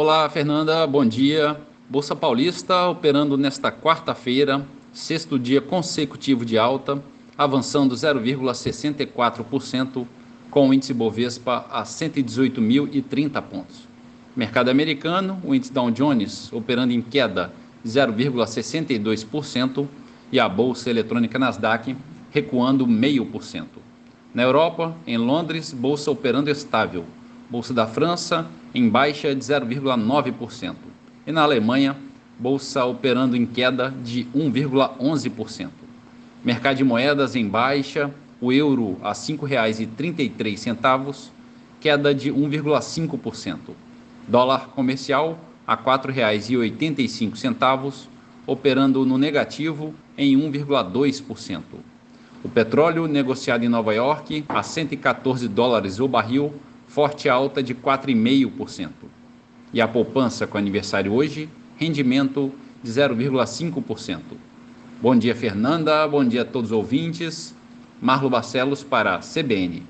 Olá, Fernanda, bom dia. Bolsa Paulista operando nesta quarta-feira, sexto dia consecutivo de alta, avançando 0,64%, com o índice Bovespa a 118.030 pontos. Mercado americano, o índice Dow Jones operando em queda 0,62% e a bolsa eletrônica Nasdaq recuando 0,5%. Na Europa, em Londres, bolsa operando estável. Bolsa da França em baixa de 0,9%. E na Alemanha, bolsa operando em queda de 1,11%. Mercado de moedas em baixa, o euro a R$ 5,33, queda de 1,5%. Dólar comercial a R$ 4,85, operando no negativo em 1,2%. O petróleo negociado em Nova York a 114 dólares o barril, forte alta de 4,5%. E a poupança com aniversário hoje, rendimento de 0,5%. Bom dia, Fernanda. Bom dia a todos os ouvintes. Marlo Barcelos para a CBN.